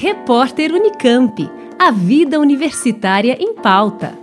Repórter Unicamp. A vida universitária em pauta.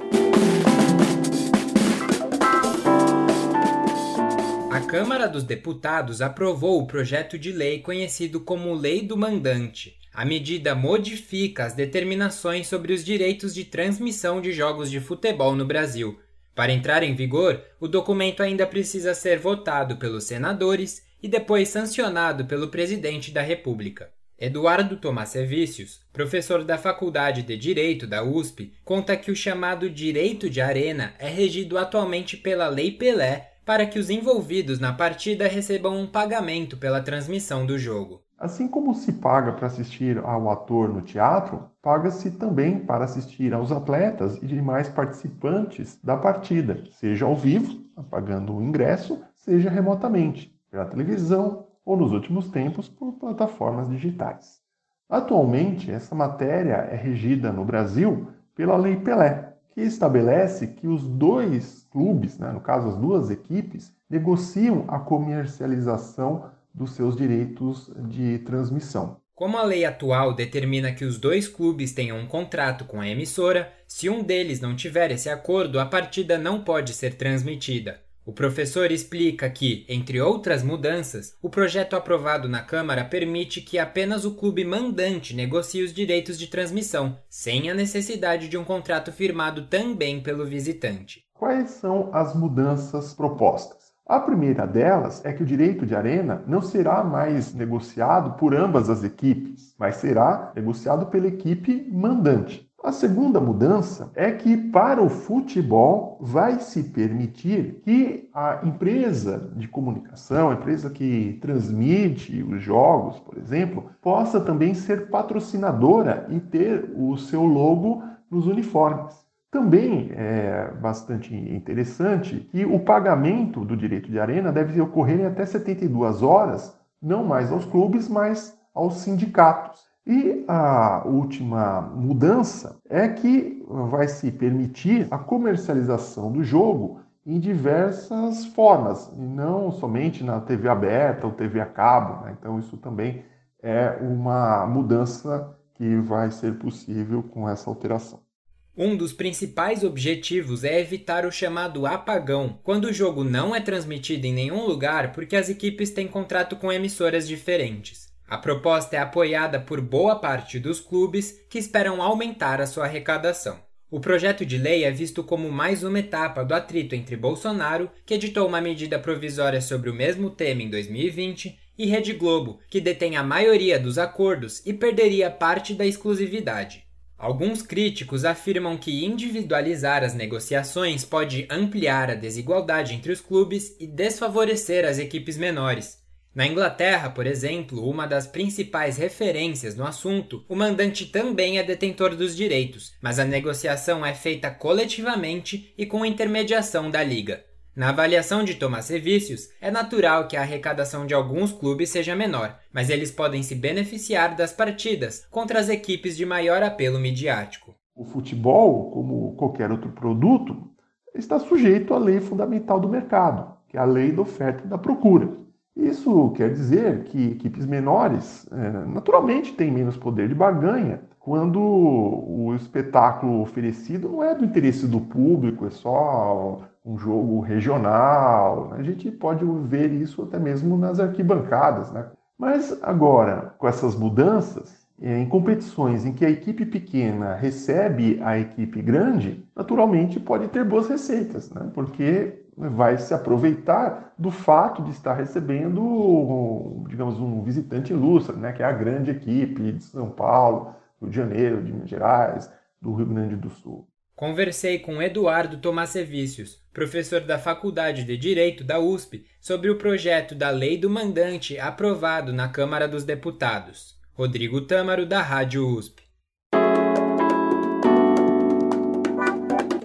A Câmara dos Deputados aprovou o projeto de lei conhecido como Lei do Mandante. A medida modifica as determinações sobre os direitos de transmissão de jogos de futebol no Brasil. Para entrar em vigor, o documento ainda precisa ser votado pelos senadores e depois sancionado pelo presidente da República. Eduardo Tomassevicius, professor da Faculdade de Direito da USP, conta que o chamado direito de arena é regido atualmente pela Lei Pelé para que os envolvidos na partida recebam um pagamento pela transmissão do jogo. Assim como se paga para assistir ao ator no teatro, paga-se também para assistir aos atletas e demais participantes da partida, seja ao vivo, pagando o ingresso, seja remotamente, pela televisão ou, nos últimos tempos, por plataformas digitais. Atualmente, essa matéria é regida no Brasil pela Lei Pelé, que estabelece que os dois clubes, né, no caso as duas equipes, negociam a comercialização dos seus direitos de transmissão. Como a lei atual determina que os dois clubes tenham um contrato com a emissora, se um deles não tiver esse acordo, a partida não pode ser transmitida. O professor explica que, entre outras mudanças, o projeto aprovado na Câmara permite que apenas o clube mandante negocie os direitos de transmissão, sem a necessidade de um contrato firmado também pelo visitante. Quais são as mudanças propostas? A primeira delas é que o direito de arena não será mais negociado por ambas as equipes, mas será negociado pela equipe mandante. A segunda mudança é que para o futebol vai se permitir que a empresa de comunicação, a empresa que transmite os jogos, por exemplo, possa também ser patrocinadora e ter o seu logo nos uniformes. Também é bastante interessante que o pagamento do direito de arena deve ocorrer em até 72 horas, não mais aos clubes, mas aos sindicatos. E a última mudança é que vai se permitir a comercialização do jogo em diversas formas, e não somente na TV aberta ou TV a cabo. Né? Então, isso também é uma mudança que vai ser possível com essa alteração. Um dos principais objetivos é evitar o chamado apagão, quando o jogo não é transmitido em nenhum lugar porque as equipes têm contrato com emissoras diferentes. A proposta é apoiada por boa parte dos clubes que esperam aumentar a sua arrecadação. O projeto de lei é visto como mais uma etapa do atrito entre Bolsonaro, que editou uma medida provisória sobre o mesmo tema em 2020, e Rede Globo, que detém a maioria dos acordos e perderia parte da exclusividade. Alguns críticos afirmam que individualizar as negociações pode ampliar a desigualdade entre os clubes e desfavorecer as equipes menores. Na Inglaterra, por exemplo, uma das principais referências no assunto, o mandante também é detentor dos direitos, mas a negociação é feita coletivamente e com intermediação da liga. Na avaliação de Tomás Serviços, é natural que a arrecadação de alguns clubes seja menor, mas eles podem se beneficiar das partidas contra as equipes de maior apelo midiático. O futebol, como qualquer outro produto, está sujeito à lei fundamental do mercado, que é a lei da oferta e da procura. Isso quer dizer que equipes menores, é, naturalmente, têm menos poder de barganha quando o espetáculo oferecido não é do interesse do público, é só um jogo regional. A gente pode ver isso até mesmo nas arquibancadas. Né? Mas agora, com essas mudanças, é, em competições em que a equipe pequena recebe a equipe grande, naturalmente pode ter boas receitas, né? porque vai se aproveitar do fato de estar recebendo, digamos, um visitante ilustre, né? que é a grande equipe de São Paulo, Rio de Janeiro, de Minas Gerais, do Rio Grande do Sul. Conversei com Eduardo Tomassevicius, professor da Faculdade de Direito da USP, sobre o projeto da Lei do Mandante aprovado na Câmara dos Deputados. Rodrigo Tâmaro, da Rádio USP.